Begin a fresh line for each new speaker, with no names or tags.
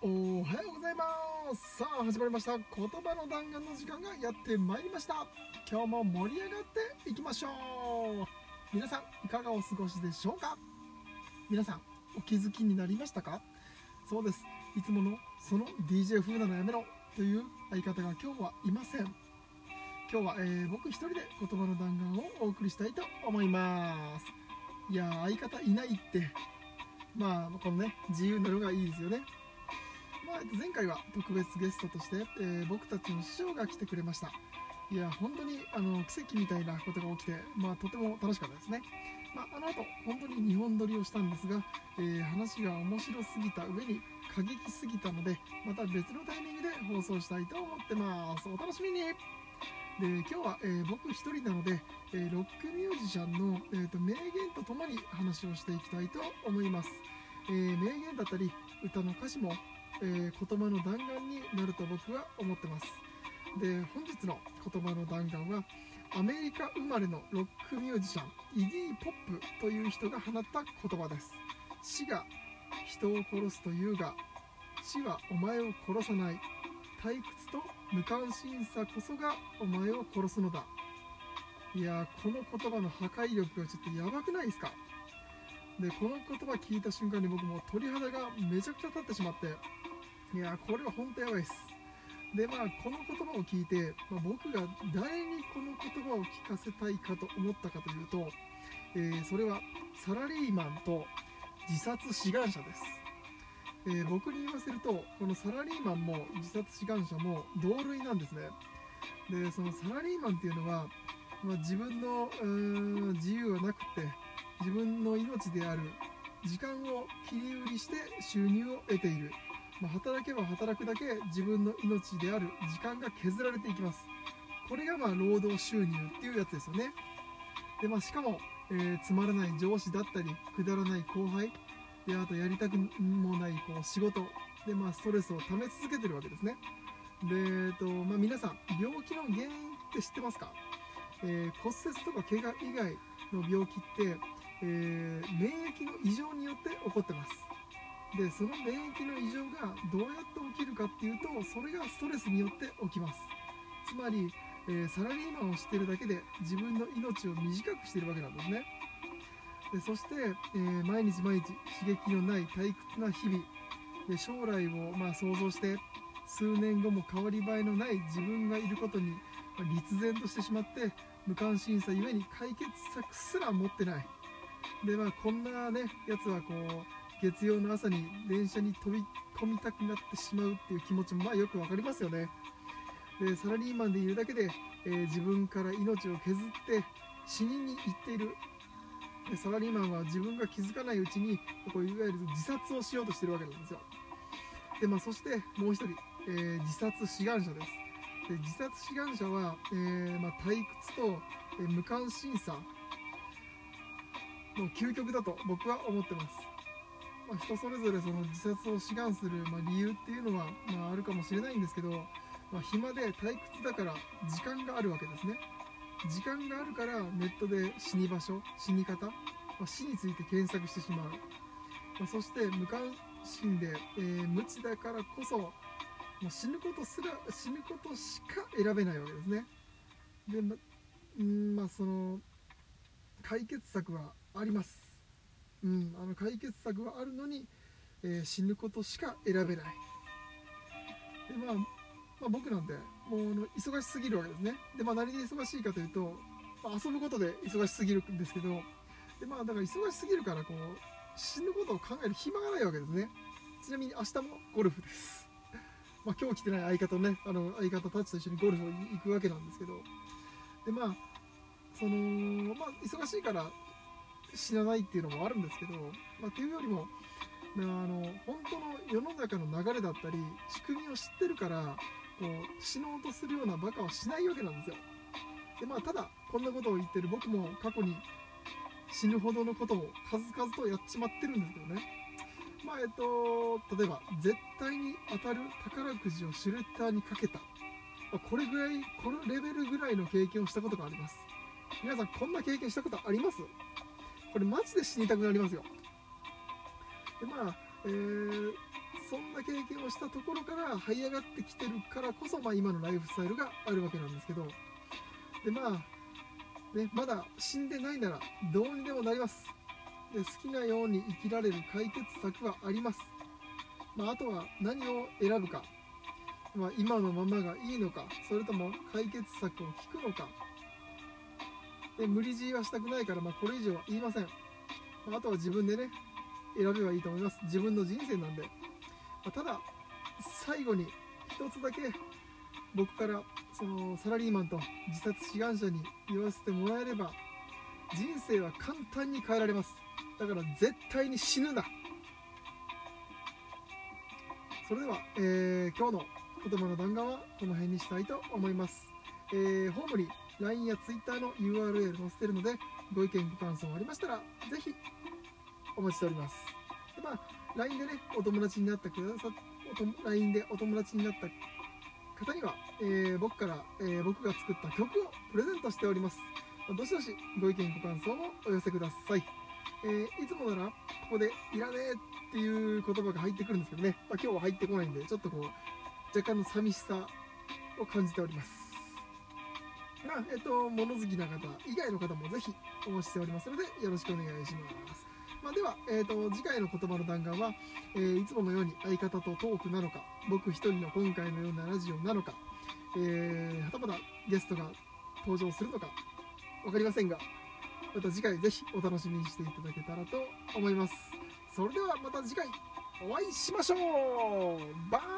おはようございます。さあ始まりました。言葉の弾丸の時間がやってまいりました。今日も盛り上がっていきましょう。皆さんいかがお過ごしでしょうか？皆さんお気づきになりましたか？そうです。いつものその DJ 風なのやめろという相方が今日はいません。今日は、えー、僕一人で言葉の弾丸をお送りしたいと思います。いや相方いないって。まあこのね自由なのがいいですよね。まあ、前回は特別ゲストとして、えー、僕たちの師匠が来てくれました。いや本当にあの奇跡みたいなことが起きて、まあ、とても楽しかったですね、まあ、あの後本当に2本撮りをしたんですが、えー、話が面白すぎた上に過激すぎたのでまた別のタイミングで放送したいと思ってます。お楽しみに。で今日は、えー、僕一人なので、えー、ロックミュージシャンの、えーと、名言とともに話をしていきたいと思います、え名言だったり歌の歌詞もえー、言葉の弾丸になると僕は思ってます。で本日の言葉の弾丸はアメリカ生まれのロックミュージシャンイディ・ポップという人が放った言葉です。死が人を殺すというが死はお前を殺さない退屈と無関心さこそがお前を殺すのだ。いやこの言葉の破壊力がちょっとやばくないですか？でこの言葉聞いた瞬間に僕も鳥肌がめちゃくちゃ立ってしまっていやこれは本当やばいです。でまあこの言葉を聞いて、まあ、僕が誰にこの言葉を聞かせたいかと思ったかというと、えー、それはサラリーマンと自殺志願者です、えー、僕に言わせるとこのサラリーマンも自殺志願者も同類なんですね。でそのサラリーマンっていうのは、まあ、自分の自由はなくて自分の命である時間を切り売りして収入を得ている。まあ、働けば働くだけ自分の命である時間が削られていきます。これがまあ労働収入っていうやつですよね。で、まあ、しかも、えー、つまらない上司だったりくだらない後輩であとやりたくもないこう仕事で、まあ、ストレスをため続けてるわけですね。で、えーとまあ、皆さん病気の原因って知ってますか、えー、骨折とか怪我以外の病気って、えー、免疫の異常によって起こってます。でその免疫の異常がどうやって起きるかっていうとそれがストレスによって起きます。つまり、えー、サラリーマンをしてるだけで自分の命を短くしてるわけなんですね。でそして、えー、毎日毎日刺激のない退屈な日々で将来をまあ想像して数年後も変わり映えのない自分がいることに立然としてしまって無関心さゆえに解決策すら持ってない。でまあこんなねやつはこう月曜の朝に電車に飛び込みたくなってしまうっていう気持ちもまあよく分かりますよね。でサラリーマンでいるだけで、えー、自分から命を削って死にに行っている。サラリーマンは自分が気づかないうちにこういわゆる自殺をしようとしてるわけなんですよ。で、まあ、そしてもう一人、えー、自殺志願者です。で自殺志願者は、えー、まあ、退屈と、え無関心さ。の究極だと僕は思ってます。まあ、人それぞれその自殺を志願する、ま理由っていうのは、まあ、あるかもしれないんですけど、まあ、暇で退屈だから時間があるわけですね。時間があるからネットで死に場所死に方、まあ、死について検索してしまう、ま、そして無関心で、えー、無知だからこそ、まあ、死ぬことすら死ぬことしか選べないわけですね。でまうんまあその解決策はあります。うん、あの解決策はあるのに、えー、死ぬことしか選べない。で、まあ、まあ、僕なんてもうあの忙しすぎるわけですね。で、まあ、何で忙しいかというと、まあ、遊ぶことで忙しすぎるんですけどで、まあ、だから忙しすぎるからこう死ぬことを考える暇がないわけですね。ちなみに明日もゴルフです。まあ、今日来てない相方ねあの相方たちと一緒にゴルフを行くわけなんですけど。でまあそのまあ忙しいから死なないっていうのもあるんですけど、まあ、っていうよりも、あ、の本当の世の中の流れだったり仕組みを知ってるからこう死のうとするようなバカはしないわけなんですよ。でまあただこんなことを言ってる僕も過去に死ぬほどのことを数々とやっちまってるんですけどね。まあえっと例えば絶対に当たる宝くじをシュレッダーにかけた。これぐらいこのレベルぐらいの経験をしたことがあります。皆さんこんな経験したことあります？これマジで死にたくなりますよ。でまあ、えー、そんな経験をしたところから這い上がってきてるからこそ、まあ、今のライフスタイルがあるわけなんですけど。でまあねまだ死んでないならどうにでもなります。で好きなように生きられる解決策はあります、まあ、あとは何を選ぶか、まあ、今のままがいいのかそれとも解決策を聞くのか。で無理強いはしたくないから、まあ、これ以上は言いません、まあ、とは自分でね選べばいいと思います。自分の人生なんで、まあ、ただ最後に一つだけ僕からそのサラリーマンと自殺志願者に言わせてもらえれば人生は簡単に変えられます。だから絶対に死ぬな。それでは、えー、今日の言葉の弾丸はこの辺にしたいと思います、えー、ホームに LINE や Twitter の URL 載せてるのでご意見ご感想ありましたらぜひお待ちしております。で、まあ、LINE でねお友達になったくださ LINE でお友達になった方には、えー、僕から、えー、僕が作った曲をプレゼントしております。どしどしご意見ご感想をお寄せください、えー、いつもならここで「いらねえ」っていう言葉が入ってくるんですけどね、まあ、今日は入ってこないんでちょっとこう若干の寂しさを感じております。まあえっと物好きな方以外の方もぜひお待ちしておりますのでよろしくお願いします。まあ、では、えーと、次回の言葉の弾丸は、えー、いつものように相方とトークなのか僕一人の今回のようなラジオなのか、えー、はたまたゲストが登場するのか分かりませんがまた次回ぜひお楽しみにしていただけたらと思います。それではまた次回お会いしましょう。バイ。